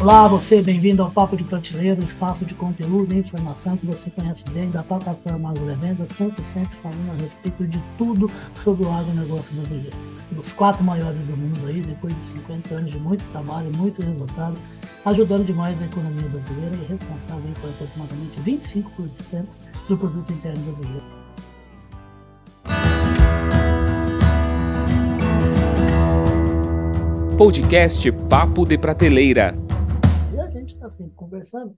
Olá, você, bem-vindo ao Papo de Prateleira, um espaço de conteúdo e informação que você conhece bem da plataforma Agrovenda, sempre, sempre falando a respeito de tudo sobre o agronegócio brasileiro. Dos quatro maiores do mundo aí, depois de 50 anos de muito trabalho, muito resultado, ajudando demais a economia brasileira e responsável por aproximadamente 25% do produto interno brasileiro. Podcast Papo de Prateleira assim, conversando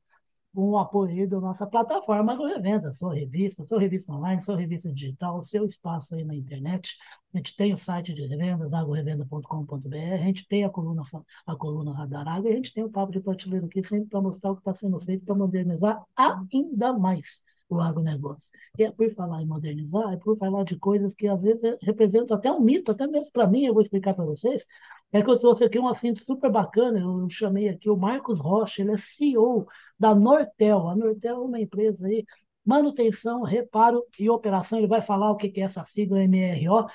com o apoio da nossa plataforma do Revenda. Sou revista, sou revista online, sou revista digital, o seu espaço aí na internet. A gente tem o site de revendas, agrorevenda.com.br, a gente tem a coluna, a coluna Radar Água e a gente tem o papo de prateleira aqui sempre para mostrar o que está sendo feito para modernizar ainda mais o agronegócio. E é por falar em modernizar, é por falar de coisas que às vezes representam até um mito, até mesmo para mim, eu vou explicar para vocês. É que eu trouxe aqui um assunto super bacana, eu chamei aqui o Marcos Rocha, ele é CEO da Nortel. A Nortel é uma empresa aí, manutenção, reparo e operação, ele vai falar o que é essa sigla MRO,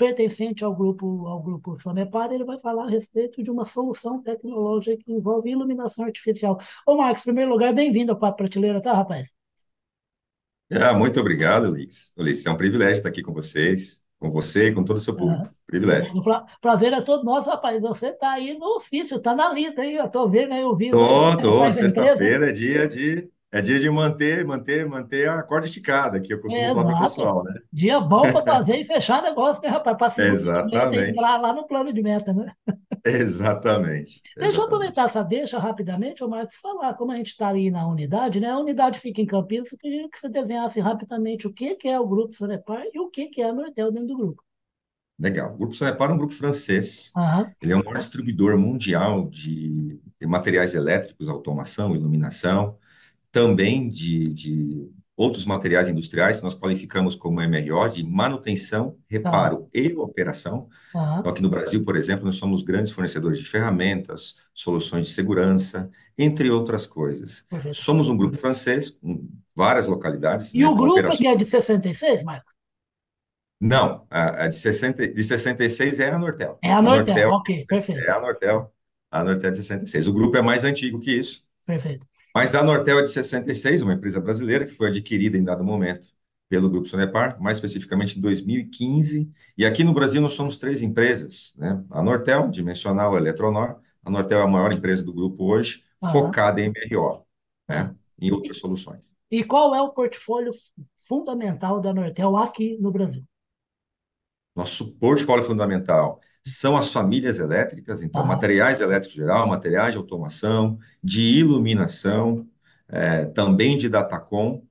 pertencente ao grupo ao grupo Sonepar, ele vai falar a respeito de uma solução tecnológica que envolve iluminação artificial. Ô Marcos, em primeiro lugar, bem-vindo ao Papo Prateleira, tá, rapaz? Ah, muito obrigado, Ulisses. Ulisses, é um privilégio estar aqui com vocês, com você e com todo o seu público. Aham. Privilégio. O pra- prazer é todo nosso, rapaz. Você está aí no ofício, está na lida aí, eu estou vendo aí o vídeo Tô, você tô. Sexta-feira é dia de é dia de manter, manter, manter a corda esticada, que eu costumo falar para o Exato. pessoal, né? Dia bom para fazer e fechar negócio, né, rapaz? Para Exatamente. entrar lá no plano de meta, né? Exatamente. Deixa eu aproveitar essa deixa rapidamente, Marcos, falar como a gente está ali na unidade, né? A unidade fica em Campinas, eu queria que você desenhasse rapidamente o que que é o Grupo Sonepar e o que que é a Nortel dentro do grupo. Legal. O Grupo Sonepar é um grupo francês. Aham, Ele é o maior distribuidor mundial de, de materiais elétricos, automação, iluminação, também de, de outros materiais industriais, que nós qualificamos como MRO, de manutenção, reparo e operação. aham, Então, aqui no Brasil, por exemplo, nós somos grandes fornecedores de ferramentas, soluções de segurança, entre outras coisas. perfeito. Somos um grupo francês, com várias localidades, E né, o grupo operações. aqui é de 66, Marcos? Não, a, a de 60, de 66 é a Nortel. É a A Nortel, Nortel ok, perfeito, é a Nortel, a Nortel é de 66. O grupo é mais antigo que isso, perfeito. Mas a Nortel é de 66, uma empresa brasileira que foi adquirida em dado momento pelo Grupo Sonepar, mais especificamente em 2015. E aqui no Brasil nós somos três empresas, né? A Nortel, Dimensional, Eletronor. A Nortel é a maior empresa do grupo hoje, focada em MRO, né? Em outras soluções. E qual é o portfólio fundamental da Nortel aqui no Brasil? Nosso portfólio fundamental são as famílias elétricas, então, materiais elétricos geral, materiais de automação, de iluminação, eh, também de datacom,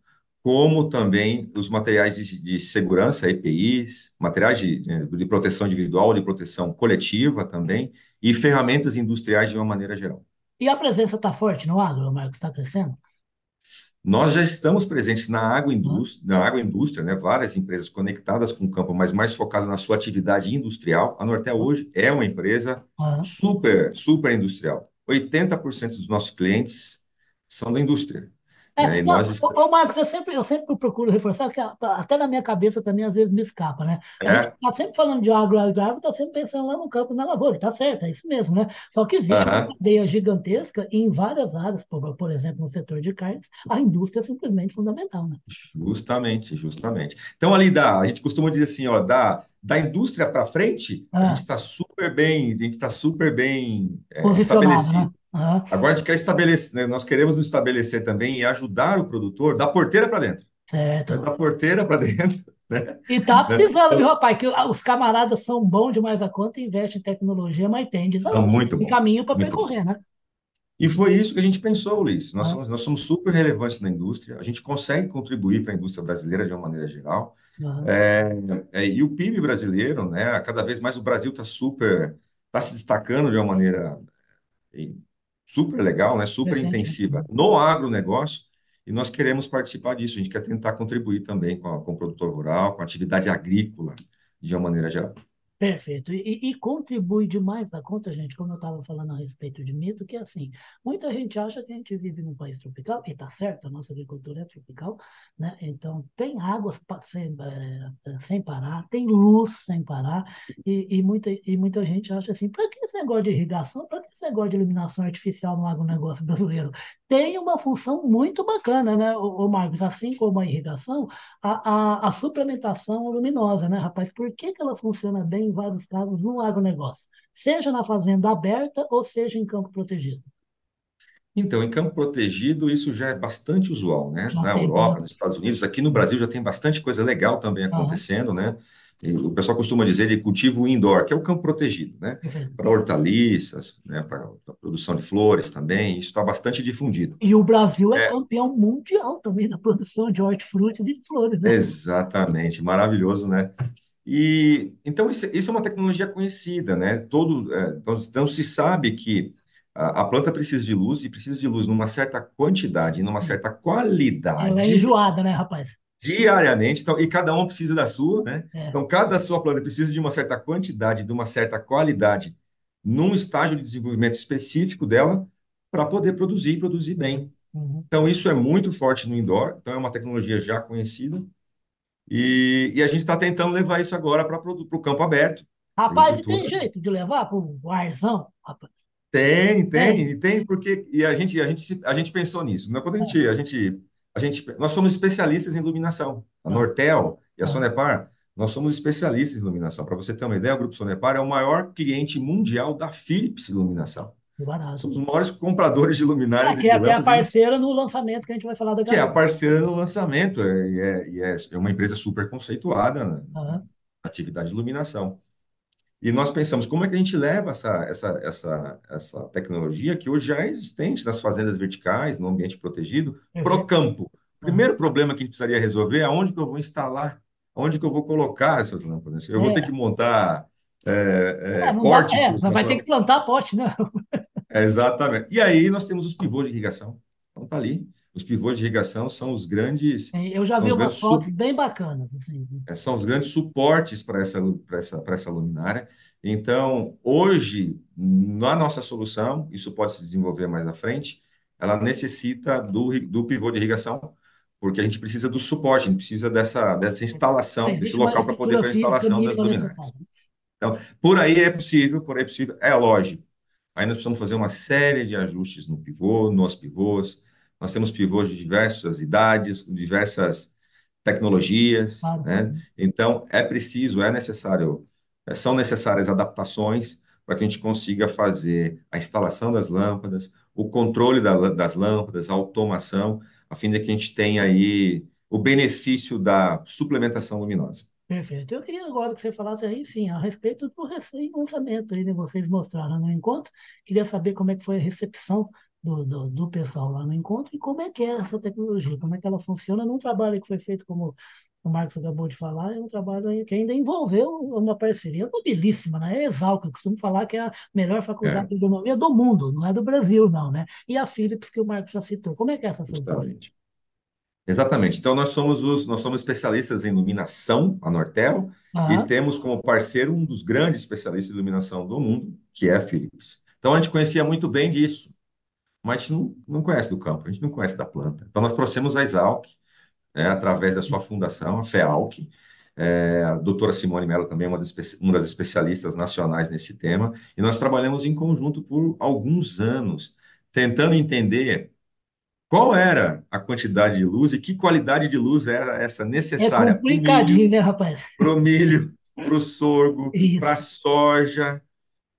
como também os materiais de, de segurança, EPIs, materiais de, de, de proteção individual, de proteção coletiva também, e ferramentas industriais de uma maneira geral. E a presença está forte no agro, Marcos? Está crescendo? Nós já estamos presentes na Aham, agroindústria, na agroindústria, né? Várias empresas conectadas com o campo, mas mais focado na sua atividade industrial. A Nortel hoje é uma empresa aham. super, super industrial. 80% dos nossos clientes são da indústria, É, né? E não, nós ô, Marcos, eu sempre, eu sempre procuro reforçar, que até na minha cabeça também às vezes me escapa, né? A gente É, está sempre falando de agro, agro, agro, está sempre pensando lá no campo, na lavoura, está certo, é isso mesmo, né? Só que existe uma cadeia gigantesca em várias áreas, por, por exemplo, no setor de carnes, a indústria é simplesmente fundamental, né? Justamente, justamente. Então, ali da, a gente costuma dizer assim, ó, da, da indústria para frente, a gente Ah, está super bem, a gente está super bem é, posicionado, né? Agora a gente quer estabelecer, né, nós queremos nos estabelecer também e ajudar o produtor da porteira para dentro, certo. da porteira para dentro, né, E tá né? precisando, viu, Então, rapaz? Que os camaradas são bons demais a conta, investem em tecnologia, mas tem desafio, muito bons, caminho para percorrer, bons. né? E foi isso que a gente pensou, Luiz. Nós Ah, somos, nós somos super relevantes na indústria, a gente consegue contribuir para a indústria brasileira de uma maneira geral. ah, É, é, e o PIB brasileiro, né, cada vez mais o Brasil está super, está se destacando de uma maneira super legal, né, super Crescente, né? intensiva no agronegócio, e nós queremos participar disso. A gente quer tentar contribuir também com, a- com o produtor rural, com a atividade agrícola, de uma maneira geral. Perfeito. E, e contribui demais da conta, gente, como eu estava falando a respeito de mito, que assim, muita gente acha que a gente vive num país tropical, e está certo, a nossa agricultura é tropical, né? Então tem águas sem, é, sem parar, tem luz sem parar, e, e, muita, e muita gente acha assim, para que esse negócio de irrigação, para que esse negócio de iluminação artificial no agronegócio brasileiro? Tem uma função muito bacana, né, o, o Marcos? Assim como a irrigação, a, a, a suplementação luminosa, né, rapaz? Por que, que ela funciona bem? Em vários casos no agronegócio, seja na fazenda aberta ou seja em campo protegido. Então, em campo protegido, isso já é bastante usual, né? Já Na tem Europa, bom. nos Estados Unidos, aqui no Brasil já tem bastante coisa legal também acontecendo, né? E o pessoal costuma dizer de cultivo indoor, que é o campo protegido, né? perfeito. Para hortaliças, né? Para a produção de flores também, isso está bastante difundido. E o Brasil é É, campeão mundial também da produção de hortifrutis e de flores, né? exatamente, maravilhoso, né? E então isso, isso é uma tecnologia conhecida, né? Todo, é, então, então se sabe que a, a planta precisa de luz e precisa de luz numa certa quantidade, numa certa Ela é qualidade enjoada, né, rapaz? diariamente, então, e cada um precisa da sua, né? É. Então, cada sua planta precisa de uma certa quantidade, de uma certa qualidade, num estágio de desenvolvimento específico dela, para poder produzir e produzir bem. Uhum. Então, isso é muito forte no indoor, então é uma tecnologia já conhecida, e, e a gente está tentando levar isso agora para o campo aberto, Rapaz, e tem jeito de levar para o arzão, rapaz? Tem, tem, Tem. e tem, porque e a gente, a gente, a gente pensou nisso, né? Quando a É. gente, a gente, a gente, nós somos especialistas em iluminação. A Ah, Nortel e a ah, Sonepar, nós somos especialistas em iluminação. Para você ter uma ideia, o Grupo Sonepar é o maior cliente mundial da Philips Iluminação. Que barato. Somos os maiores compradores de luminárias que é, que é a lâmpadas, e- parceira no lançamento que a gente vai falar daqui que a é a pouco. parceira no lançamento, é, e é, é, é uma empresa super conceituada na atividade de iluminação. E nós pensamos, como é que a gente leva essa, essa, essa, essa tecnologia que hoje já é existente nas fazendas verticais, no ambiente protegido, para o campo? O primeiro problema que a gente precisaria resolver é onde que eu vou instalar, onde que eu vou colocar essas lâmpadas. Eu vou ter que É, montar é, é, é, não dá, é, vai ter que plantar pote, né? Exatamente. E aí nós temos os pivôs de irrigação. Então tá ali. Os pivôs de irrigação são os grandes, Eu já vi umas grandes fotos bem bacanas, assim. É, são os grandes suportes para essa, essa, essa luminária. Então, hoje, na nossa solução, isso pode se desenvolver mais à frente, ela necessita do, do pivô de irrigação, porque a gente precisa do suporte, a gente precisa dessa, dessa instalação, desse Existe uma local para poder fazer a instalação das luminárias. Então, por aí é possível, por aí é possível, é lógico. Aí nós precisamos fazer uma série de ajustes no pivô, nos pivôs. Nós temos pivôs de diversas idades, com diversas tecnologias, Claro, né? Então, é preciso, é necessário, eh, são necessárias adaptações para que a gente consiga fazer a instalação das lâmpadas, o controle da das lâmpadas, a automação, a fim de que a gente tenha aí o benefício da suplementação luminosa. Perfeito. Eu queria agora que você falasse aí, sim, a respeito do recém-lançamento aí, né? Vocês mostraram no encontro. Queria saber como é que foi a recepção do, do, do pessoal lá no encontro e como é que é essa tecnologia, como é que ela funciona num trabalho que foi feito, como o Marcos acabou de falar, é um trabalho que ainda envolveu uma parceria nobilíssima, né? É Exalc, eu costumo falar que é a melhor faculdade É, de agronomia do mundo, não é do Brasil, não, né? E a Philips, que o Marcos já citou. Como é que é essa solução justamente. Exatamente. Então, nós somos os, nós somos especialistas em iluminação, a Nortel, e Aham, temos como parceiro um dos grandes especialistas em iluminação do mundo, que é a Philips. Então, a gente conhecia muito bem disso, mas a gente não, não conhece do campo, a gente não conhece da planta. Então, nós trouxemos a Exalc, né, através da sua fundação, a FEALC. É, a doutora Simone Mello também é uma das, uma das especialistas nacionais nesse tema, e nós trabalhamos em conjunto por alguns anos, tentando entender qual era a quantidade de luz e que qualidade de luz era essa É necessária complicadinho, milho, né, rapaz? para o milho, para o sorgo, para a soja.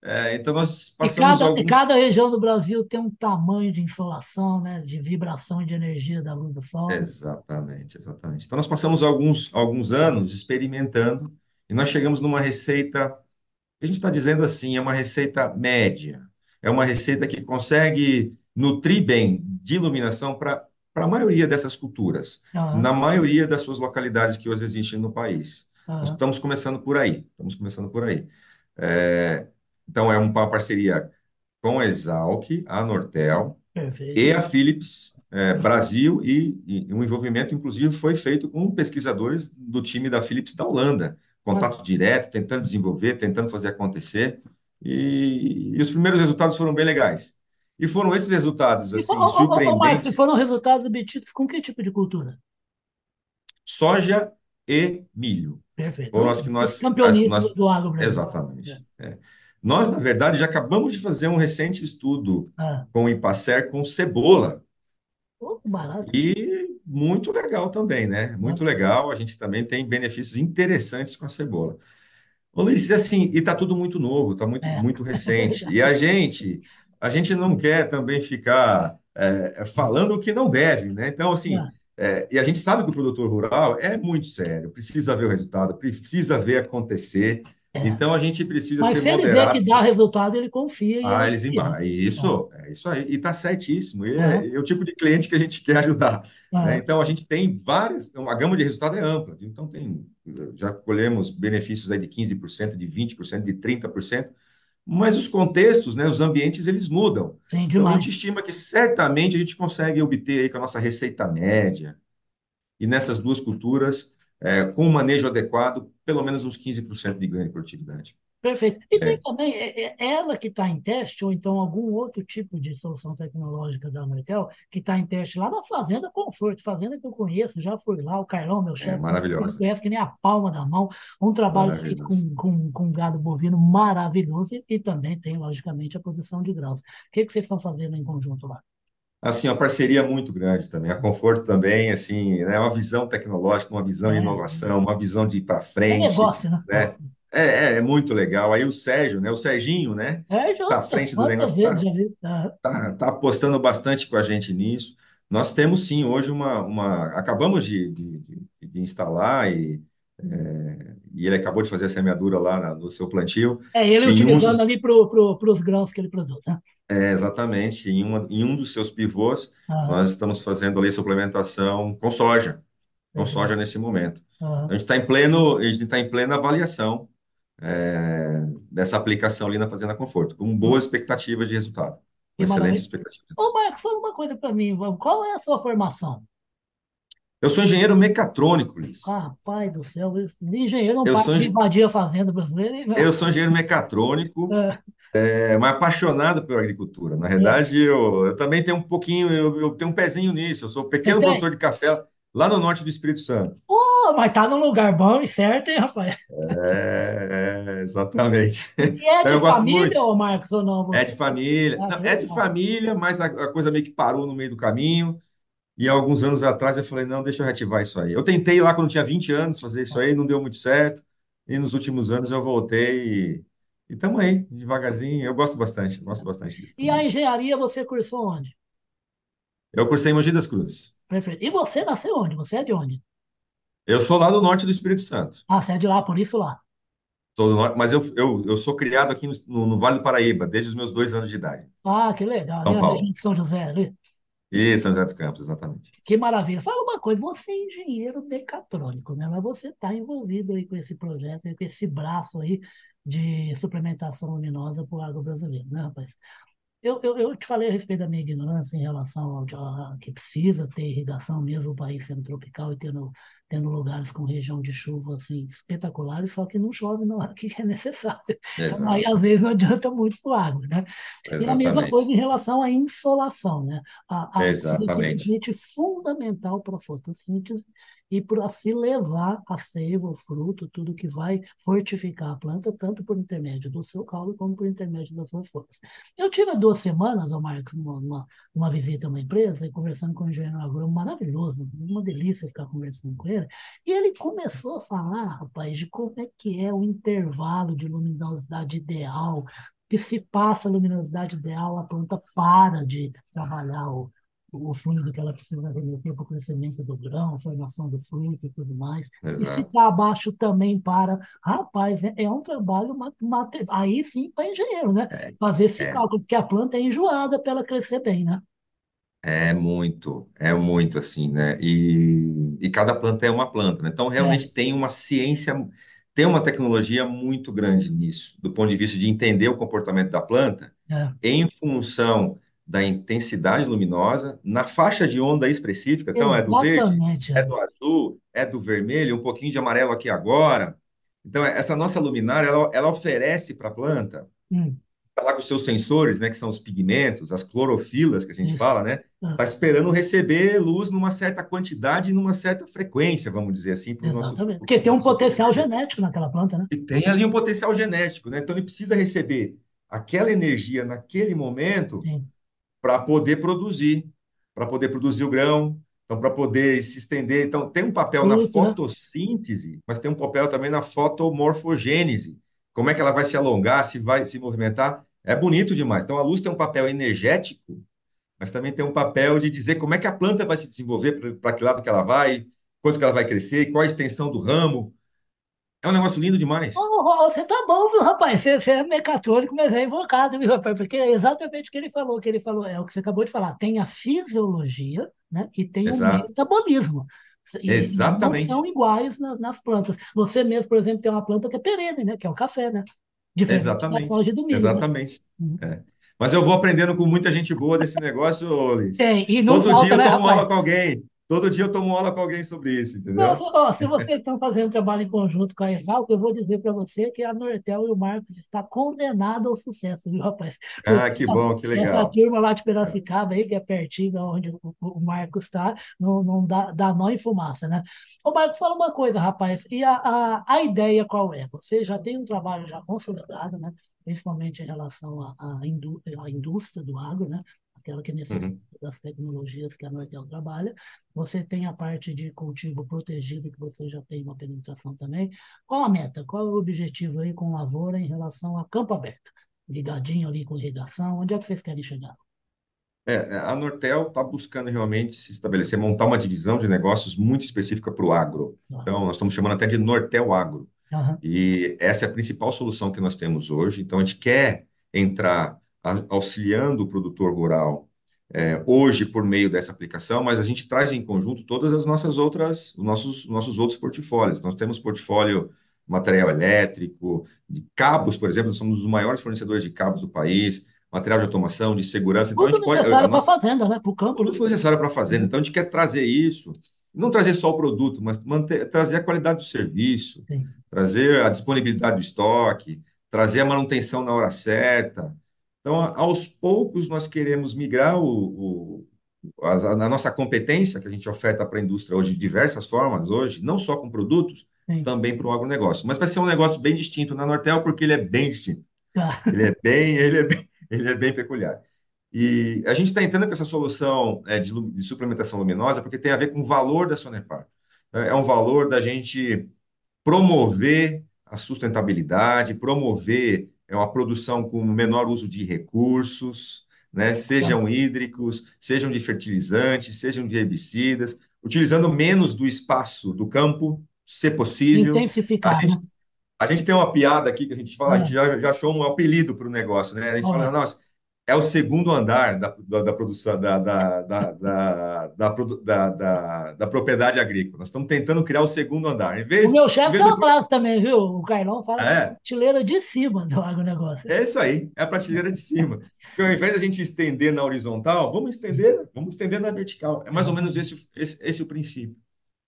É, então, nós E passamos cada, e alguns. cada região do Brasil tem um tamanho de insolação, né, de vibração de energia da luz do sol. Exatamente, exatamente. Então, nós passamos alguns, alguns anos experimentando e nós chegamos numa receita que a gente está dizendo assim, é uma receita média. É uma receita que consegue nutrir bem de iluminação para a maioria dessas culturas, Aham, na maioria das suas localidades que hoje existem no país. Nós aham, estamos começando por aí, estamos começando por aí. É, então, é uma parceria com a Exalc, a Nortel e perfeito. a Philips é, Brasil, e, e um envolvimento, inclusive, foi feito com pesquisadores do time da Philips da Holanda, contato direto, tentando desenvolver, tentando fazer acontecer. E, e os primeiros resultados foram bem legais. E foram esses resultados, assim, e surpreendentes. foram resultados obtidos com que tipo de cultura? Soja e milho. Perfeito. Foram as que nós, campeonistas nós, do agro brasileiro. exatamente. é. Nós, na verdade, já acabamos de fazer um recente estudo Ah, com o Ipacer com cebola. barato. E muito legal também, né? Muito legal. A gente também tem benefícios interessantes com a cebola. Ô, Luiz, assim, e tá tudo muito novo, tá muito, É. muito recente. E a gente, a gente não quer também ficar é, falando o que não deve, né? Então, assim, é, e a gente sabe que o produtor rural é muito sério, precisa ver o resultado, precisa ver acontecer. é. Então, a gente precisa Mas ser se ele vê moderado. que dá resultado, ele confia Ah, ele eles embarcam. Isso, é isso aí. E está certíssimo. E Aham. é, é o tipo de cliente que a gente quer ajudar, né? Aham. Então, a gente tem várias, uma gama de resultado é ampla. Então, tem, já colhemos benefícios aí de 15%, de 20%, de 30%, mas os contextos, né, os ambientes, eles mudam. Sim, Então, a gente estima que certamente a gente consegue obter aí com a nossa receita média, e nessas duas culturas, é, com o manejo adequado, pelo menos uns 15% de ganho de produtividade. Perfeito. E tem É. também é, é ela que está em teste, ou então algum outro tipo de solução tecnológica da Amertel, que está em teste lá na Fazenda Conforto, fazenda que eu conheço, já fui lá, o Carlão, meu É chefe, ele maravilhosa, conhece que nem a palma da mão, um trabalho feito com, com, com gado bovino maravilhoso, e, e também tem, logicamente, a produção de grãos. O que, que vocês estão fazendo em conjunto lá? Assim, uma parceria muito grande também. A Conforto também, assim, né, uma visão tecnológica, uma visão de É, inovação, uma visão de ir para é frente, negócio, né? né? É, é, é muito legal. Aí o Sérgio, né, o Serginho, né, É, tá à frente do negócio, tá. Ah, tá, tá apostando bastante com a gente nisso. Nós temos sim hoje uma, uma acabamos de, de, de- instalar e, é, e ele acabou de fazer a semeadura lá na- no seu plantio. É ele Em utilizando dos, ali para pro, os grãos que ele produz, né? é, exatamente, em, uma, em um dos seus pivôs, Ah, nós estamos fazendo ali suplementação com soja. com soja nesse momento. Ah, A gente está em pleno, a gente está em plena avaliação é, dessa aplicação ali na Fazenda Conforto, com boas expectativas de resultado, com excelentes expectativas. Ô, Marcos, fala uma coisa para mim. Qual é a sua formação? Eu sou engenheiro mecatrônico, Liz. Ah, pai do céu, engenheiro não Eu para sou, de engen- invadir a fazenda brasileira. hein, eu sou engenheiro mecatrônico, É, é, mas apaixonado pela agricultura. Na é. verdade, eu, eu também tenho um pouquinho, eu, eu tenho um pezinho nisso. Eu sou um pequeno produtor de café lá no norte do Espírito Santo. Pô, mas tá num lugar bom e certo, hein, rapaz? É, é, exatamente. E é de eu família, ô Marcos, ou não? É Você? de família. Ah, Não, que é de família, mas a, coisa meio que parou no meio do caminho. E alguns anos atrás eu falei, não, deixa eu reativar isso aí. Eu tentei lá quando tinha 20 anos fazer isso aí, não deu muito certo. E nos últimos anos eu voltei e estamos aí, devagarzinho. Eu gosto bastante, eu gosto bastante disso E a engenharia você cursou onde? Eu cursei em Mogi das Cruzes. Perfeito. E você nasceu onde? Você é de onde? Eu sou lá do norte do Espírito Santo. Ah, você é de lá, por isso lá. Sou do norte, mas eu, eu, eu sou criado aqui no, no, Vale do Paraíba, desde os meus dois anos de idade, Ah, que legal. Ali São região Paulo. de São José, ali. E São José dos Campos, exatamente. Que maravilha. Fala uma coisa, você é engenheiro mecatrônico, né? Mas você está envolvido aí com esse projeto, com esse braço aí de suplementação luminosa para o agro brasileiro, né, rapaz? Eu, eu, eu te falei a respeito da minha ignorância em relação ao que precisa ter irrigação, mesmo o país sendo tropical e tendo, tendo lugares com região de chuva assim, espetaculares, só que não chove na hora que é necessário. Então, aí, às vezes, não adianta muito para o agro, né? E a mesma coisa exatamente, em relação à insolação, né? A, a luz é exatamente. simplesmente fundamental para a fotossíntese e para se levar a seiva, o fruto, tudo que vai fortificar a planta, tanto por intermédio do seu caule como por intermédio das suas folhas. Eu tive há duas semanas, ô Marcos, uma, uma, uma visita a uma empresa e conversando com um engenheiro agrônomo maravilhoso, uma delícia ficar conversando com ele, e ele começou a falar, rapaz, de como é que é o intervalo de luminosidade ideal, que se passa a luminosidade ideal, a planta para de trabalhar o, o fluido que ela precisa remeter para o crescimento do grão, a formação do fruto e tudo mais. E se Exato. está abaixo também para. Rapaz, é, é um trabalho ma- mate- aí sim para engenheiro, né? É, Fazer esse é, cálculo, porque a planta é enjoada para ela crescer bem, né? é muito, é muito assim, né? E, e cada planta é uma planta, né? Então, É, realmente tem uma ciência, tem uma tecnologia muito grande nisso, do ponto de vista de entender o comportamento da planta é. em função da intensidade luminosa, na faixa de onda específica. Então, é do verde, Exatamente. é é. do azul, é do vermelho, um pouquinho de amarelo aqui agora. Então, essa nossa luminária, ela, ela oferece para a planta, Hum, está lá com os seus sensores, né, que são os pigmentos, as clorofilas que a gente isso. fala, né? Ah, Está esperando receber luz numa certa quantidade e numa certa frequência, vamos dizer assim, para o nosso, exatamente. Porque tem um potencial genético naquela planta, né? E tem ali um potencial genético, né? Então, ele precisa receber aquela energia naquele momento Sim. Para poder produzir, para poder produzir o grão, então para poder se estender. Então tem um papel na né? fotossíntese, mas tem um papel também na fotomorfogênese. Como é que ela vai se alongar, se vai se movimentar? É bonito demais. Então a luz tem um papel energético, mas também tem um papel de dizer como é que a planta vai se desenvolver, para que lado que ela vai, quanto que ela vai crescer, qual a extensão do ramo. É um negócio lindo demais. Você tá bom, viu, rapaz? Você, você é mecatrônico, mas é invocado, viu, rapaz? Porque é exatamente o que ele falou, que ele falou, é o que você acabou de falar. Tem a fisiologia, né? E tem o Exato. metabolismo. E não são Exatamente. iguais nas, nas plantas. Você mesmo, por exemplo, tem uma planta que é perene, né? Que é o café, né? Diferente da Exatamente. soja e do milho, né? Exatamente. Uhum. É. Mas eu vou aprendendo com muita gente boa desse negócio, Ulisses. Tem, e não Todo dia falta, eu né, tomo aula com alguém. Todo dia eu tomo aula com alguém sobre isso, entendeu? ó, se vocês estão fazendo trabalho em conjunto com a Exalc, eu vou dizer para você que a Nortel e o Marcos está condenado ao sucesso, viu, rapaz? Porque Ah, que bom, que essa legal. turma lá de Piracicaba aí, que é pertinho de onde o, o Marcos está, não, não dá, dá nó em fumaça, né? Ô, Marcos, fala uma coisa, rapaz, e a, a, a ideia qual é? Você já tem um trabalho já consolidado, né? Principalmente em relação à, à indú- à indústria do agro, né? Aquela que necessita Uhum. das tecnologias que a Nortel trabalha. Você tem a parte de cultivo protegido, que você já tem uma penetração também. Qual a meta? Qual é o objetivo aí com lavoura em relação a campo aberto? Ligadinho ali com irrigação, onde é que vocês querem chegar? É, a Nortel está buscando realmente se estabelecer, montar uma divisão de negócios muito específica para o agro. Ah, Então, nós estamos chamando até de Nortel Agro. Aham. E essa é a principal solução que nós temos hoje. Então, a gente quer entrar auxiliando o produtor rural, é, hoje por meio dessa aplicação, mas a gente traz em conjunto todas as nossas outras, os nossos, nossos outros portfólios. Nós temos portfólio material elétrico, de cabos, por exemplo, nós somos os maiores fornecedores de cabos do país, material de automação, de segurança. Então, a Tudo gente pode, a necessário para a fazenda, né? Para o campo, tudo né? foi necessário para fazer. Então, a gente quer trazer isso, não trazer só o produto, mas manter, trazer a qualidade do serviço, Sim. trazer a disponibilidade do estoque, trazer a manutenção na hora certa. Então, aos poucos, nós queremos migrar o, o- a, a nossa competência que a gente oferta para a indústria hoje de diversas formas, hoje, não só com produtos, Sim. também para o agronegócio. Mas vai ser um negócio bem distinto na Nortel, porque ele é bem distinto. Tá. Ele é bem, ele é bem, ele é bem peculiar. E a gente está entrando com essa solução é, de, de suplementação luminosa porque tem a ver com o valor da Sonepar. É é um valor da gente promover a sustentabilidade, promover é, uma produção com menor uso de recursos, né, sejam hídricos, sejam de fertilizantes, sejam de herbicidas, utilizando menos do espaço do campo, se possível. A Intensificar, né? gente a gente tem uma piada aqui que a gente fala, a gente Ah, já, já achou um apelido para o negócio, né? A gente fala, é? nossa, é o segundo andar da, da, da produção, da, da, da, da, propriedade agrícola. Nós estamos tentando criar o segundo andar. Em O vez, meu em chefe vez tem do. frase também, viu? O Carlão fala é a prateleira de cima do agronegócio. é isso aí, é a prateleira de cima. Porque ao invés da gente estender na horizontal, vamos estender, vamos estender na vertical. É mais ou menos esse, esse, esse o princípio.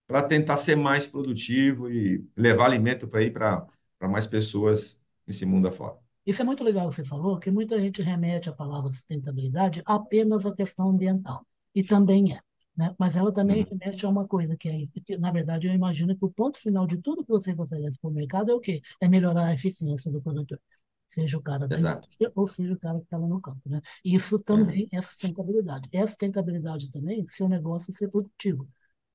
Para tentar ser mais produtivo e levar alimento para ir para mais pessoas nesse mundo afora. Isso é muito legal que você falou, que muita gente remete a palavra sustentabilidade apenas à questão ambiental. E também é, né? Mas ela também Uhum. remete a uma coisa que é, que, na verdade, eu imagino que o ponto final de tudo que você oferece para o mercado é o quê? É melhorar a eficiência do produtor. Seja o cara da Exato. indústria ou seja o cara que está lá no campo, né? Isso É, também é sustentabilidade. É sustentabilidade também seu negócio ser produtivo.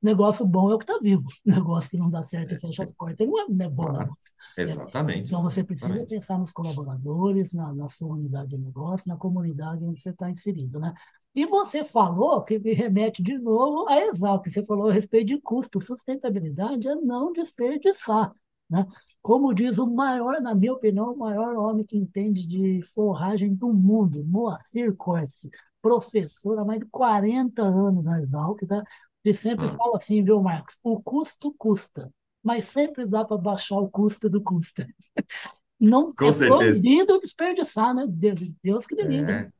Negócio bom é o que está vivo. Negócio que não dá certo e fecha as portas, não é, não é bom claro. negócio. Exatamente. então, você precisa Exatamente. pensar nos colaboradores, na, na sua unidade de negócio, na comunidade onde você está inserido, né? E você falou, que me remete de novo a Exalc, você falou a respeito de custo. Sustentabilidade é não desperdiçar, né? Como diz o maior, na minha opinião, o maior homem que entende de forragem do mundo, Moacir Corsi, professor há mais de 40 anos na Exalc, tá? Ele sempre Ah, fala assim, viu, Marcos? O custo custa, mas sempre dá para baixar o custo do custo. Não é com certeza. proibido desperdiçar, né? Deus, Deus que me livre. É,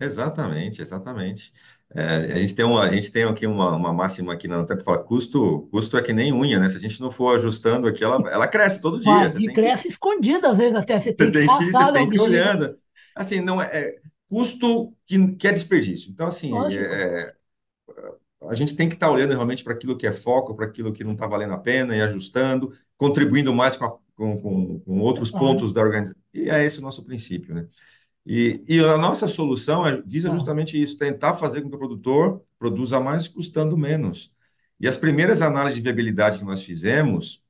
Exatamente, exatamente. É, a gente tem, uma, a gente tem aqui uma, uma máxima aqui na Nutella que fala, custo, custo é que nem unha, né? Se a gente não for ajustando aqui, ela, ela cresce todo dia. Vai, Você e tem que, cresce escondida às vezes até, você você tem que tem que, você tem que ir olhando. Assim, não é, é custo que, que é desperdício. Então, assim, Lógico. é, a gente tem que estar olhando realmente para aquilo que é foco, para aquilo que não está valendo a pena e ajustando, contribuindo mais com, a- com, com, com outros Claro. pontos da organização. E é esse o nosso princípio, né? E, e a nossa solução é- visa Ah, justamente isso, tentar fazer com que o produtor produza mais custando menos. E as primeiras análises de viabilidade que nós fizemos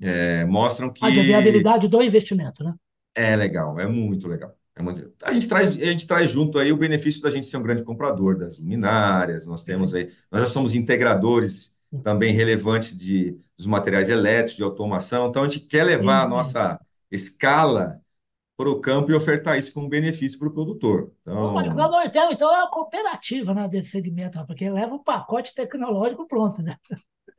eh, mostram ah, que viabilidade do investimento, né? é legal, é muito legal. É muito- A gente traz, a gente traz junto aí o benefício da gente ser um grande comprador das luminárias, nós temos aí, nós já somos integradores também relevantes de, dos materiais elétricos, de automação, então a gente quer levar a nossa escala para o campo e ofertar isso como benefício para o produtor. Então, Nortel, então, é uma cooperativa, né, desse segmento, porque leva o pacote tecnológico pronto, né?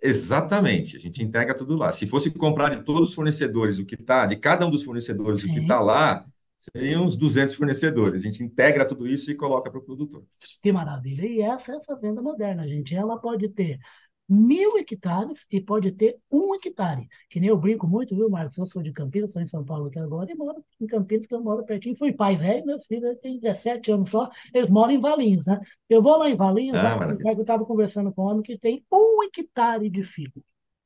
exatamente, a gente entrega tudo lá. Se fosse comprar de todos os fornecedores o que está, de cada um dos fornecedores o que está Sim, lá, seriam uns 200 fornecedores. A gente integra tudo isso e coloca para o produtor. que maravilha. E essa é a fazenda moderna, gente. Ela pode ter mil hectares e pode ter um hectare. Que nem eu brinco muito, viu, Marcos? Eu sou de Campinas, estou em São Paulo aqui agora, e moro em Campinas, que eu moro pertinho. Fui pai velho, meus filhos têm 17 anos só, eles moram em Valinhos, né? Eu vou lá em Valinhos, Ah, eu estava conversando com um homem que tem um hectare de figo.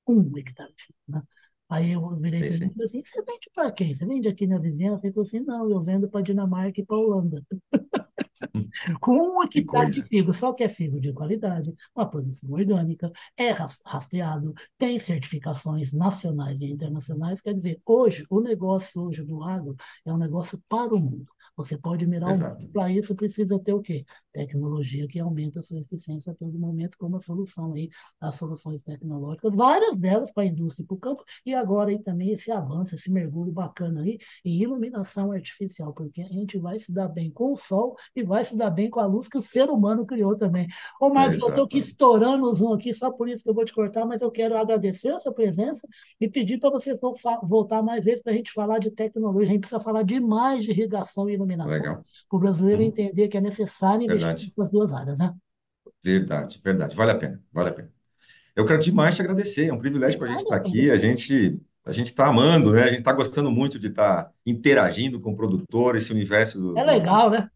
Um hectare de figo, né? Aí eu virei para ele e falei assim: você vende para quem? Você vende aqui na vizinhança? Ele falou assim: não, eu vendo para Dinamarca e para Holanda com um Que hectare de figo, só que é figo de qualidade, uma produção orgânica, é ras- rastreado, tem certificações nacionais e internacionais. Quer dizer, hoje, o negócio hoje do agro é um negócio para o mundo. Você pode mirar o mundo. Exato. Para isso, precisa ter o quê? Tecnologia que aumenta a sua eficiência a todo momento, como a solução aí, as soluções tecnológicas, várias delas para a indústria e para o campo, e agora aí também esse avanço, esse mergulho bacana aí em iluminação artificial, porque a gente vai se dar bem com o sol e vai se dar bem com a luz que o ser humano criou também. Ô, Marcos, eu estou aqui estourando o zoom aqui, só por isso que eu vou te cortar, mas eu quero agradecer a sua presença e pedir para você voltar mais vezes para a gente falar de tecnologia. A gente precisa falar demais de irrigação e iluminação, Legal. para o brasileiro Uhum. entender que é necessário investir Verdade. nessas duas áreas, né? Verdade. Verdade. Vale a pena. Vale a pena. Eu quero demais te agradecer. É um privilégio para a gente estar aqui. A gente a gente está amando, né? A gente está gostando muito de estar interagindo com o produtor, esse universo do, é do- legal, né?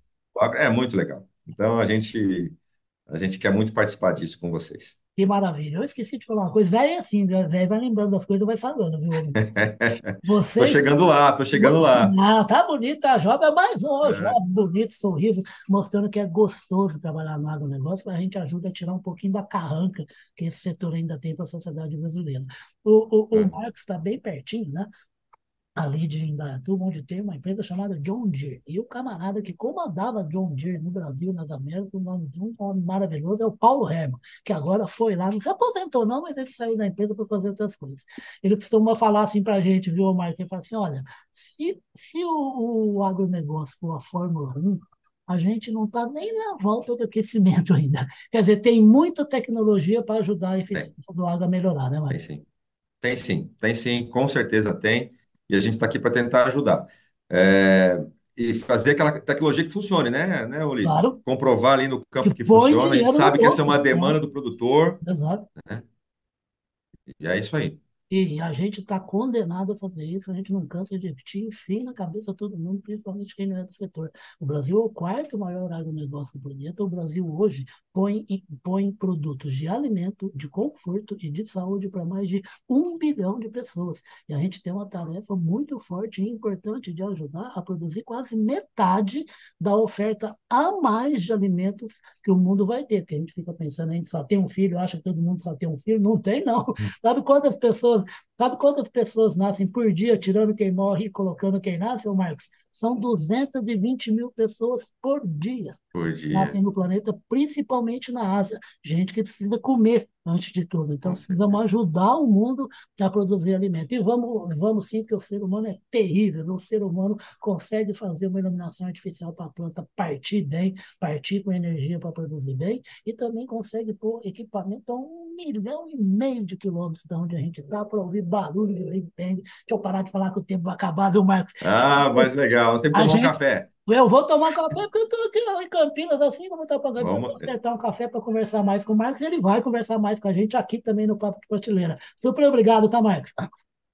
É muito legal. Então a gente a gente quer muito participar disso com vocês. Que maravilha. Eu esqueci de falar uma coisa. Velho é assim, né? velho vai lembrando das coisas e vai falando, viu? Tô Vocês chegando lá, tô chegando lá. Não, tá bonita a jovem, mas ó, É, jovem, bonito, sorriso, mostrando que é gostoso trabalhar no agronegócio, a gente ajuda a tirar um pouquinho da carranca que esse setor ainda tem para a sociedade brasileira. O, o, o é. Marcos está bem pertinho, né? Ali de Indaiatuba, onde tem uma empresa chamada John Deere. E o camarada que comandava John Deere no Brasil, nas Américas, o nome de um homem maravilhoso é o Paulo Herman, que agora foi lá, não se aposentou não, mas ele saiu da empresa para fazer outras coisas. Ele costuma falar assim para a gente, viu, Marcos? Ele fala assim, olha, se, se o, o agronegócio for a Fórmula 1, a gente não está nem na volta do aquecimento ainda. Quer dizer, tem muita tecnologia para ajudar a Tem, eficiência do agro a melhorar, né, tem Marcos? sim. Tem sim, tem sim, com certeza tem. E a gente está aqui para tentar ajudar. É, e fazer aquela tecnologia que funcione, né, né, Ulisses? Claro, Comprovar ali no que campo que põe funciona. A gente sabe que essa é uma bolso, né? demanda do produtor, Exato. né? E é isso aí. E a gente está condenado a fazer isso, a gente não cansa de repetir, enfim, na cabeça de todo mundo, principalmente quem não é do setor. O Brasil é o quarto maior agronegócio do planeta. O Brasil hoje põe, põe produtos de alimento, de conforto e de saúde para mais de um bilhão de pessoas. E a gente tem uma tarefa muito forte e importante de ajudar a produzir quase metade da oferta a mais de alimentos que o mundo vai ter. Porque a gente fica pensando, a gente só tem um filho, acha que todo mundo só tem um filho. Não tem, não. Sabe quantas pessoas Sabe quantas pessoas nascem por dia, tirando quem morre e colocando quem nasce, ô Marcos? São 220 mil pessoas por dia Por nascem dia, no planeta, principalmente na Ásia. Gente que precisa comer antes de tudo. Então, precisamos certeza. ajudar o mundo a produzir alimento. E vamos, vamos sim, porque o ser humano é terrível. O ser humano consegue fazer uma iluminação artificial para a planta partir bem, partir com energia para produzir bem, e também consegue pôr equipamento a um milhão e meio de quilômetros de onde a gente está para ouvir barulho de Big Bang. Deixa eu parar de falar que o tempo vai acabar, viu, Marcos? Ah, mas legal. Nós temos que tomar gente... um café. Eu vou tomar um café porque eu estou aqui em Campinas, assim, como está pagando. Vamos... Vou acertar um café para conversar mais com o Marcos e ele vai conversar mais com a gente aqui também no Papo de Prateleira. Super obrigado, tá, Marcos?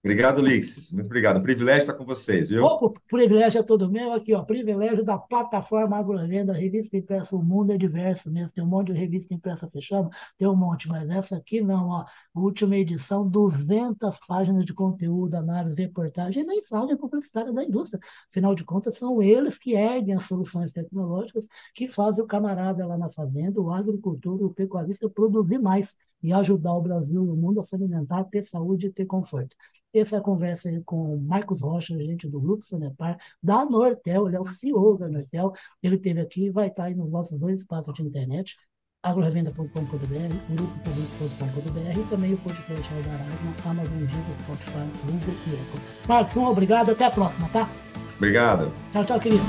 Obrigado, Lixis. Muito obrigado. Privilégio estar com vocês, viu? O privilégio é todo meu aqui, ó. Privilégio da plataforma Agrovenda, revista impressa. O mundo é diverso mesmo. Tem um monte de revista impressa fechada, tem um monte, mas essa aqui não, ó. Última edição, 200 páginas de conteúdo, análise, reportagem e mensagem publicitária da indústria. Afinal de contas, são eles que erguem as soluções tecnológicas que fazem o camarada lá na fazenda, o agricultor, o pecuarista produzir mais e ajudar o Brasil e o mundo a se alimentar, ter saúde e ter conforto. Essa é a conversa aí com o Marcos Rocha, gente do Grupo Sanepar, da Nortel, ele é o CEO da Nortel, ele esteve aqui e vai estar aí nos nossos dois espaços de internet, agrorevenda.com.br, grupo.com.br e também o podcast da na Amazon, Deezer, Spotify, Google e Apple. Marcos, um obrigado, até a próxima, tá? Obrigado. Tchau, tchau, querido.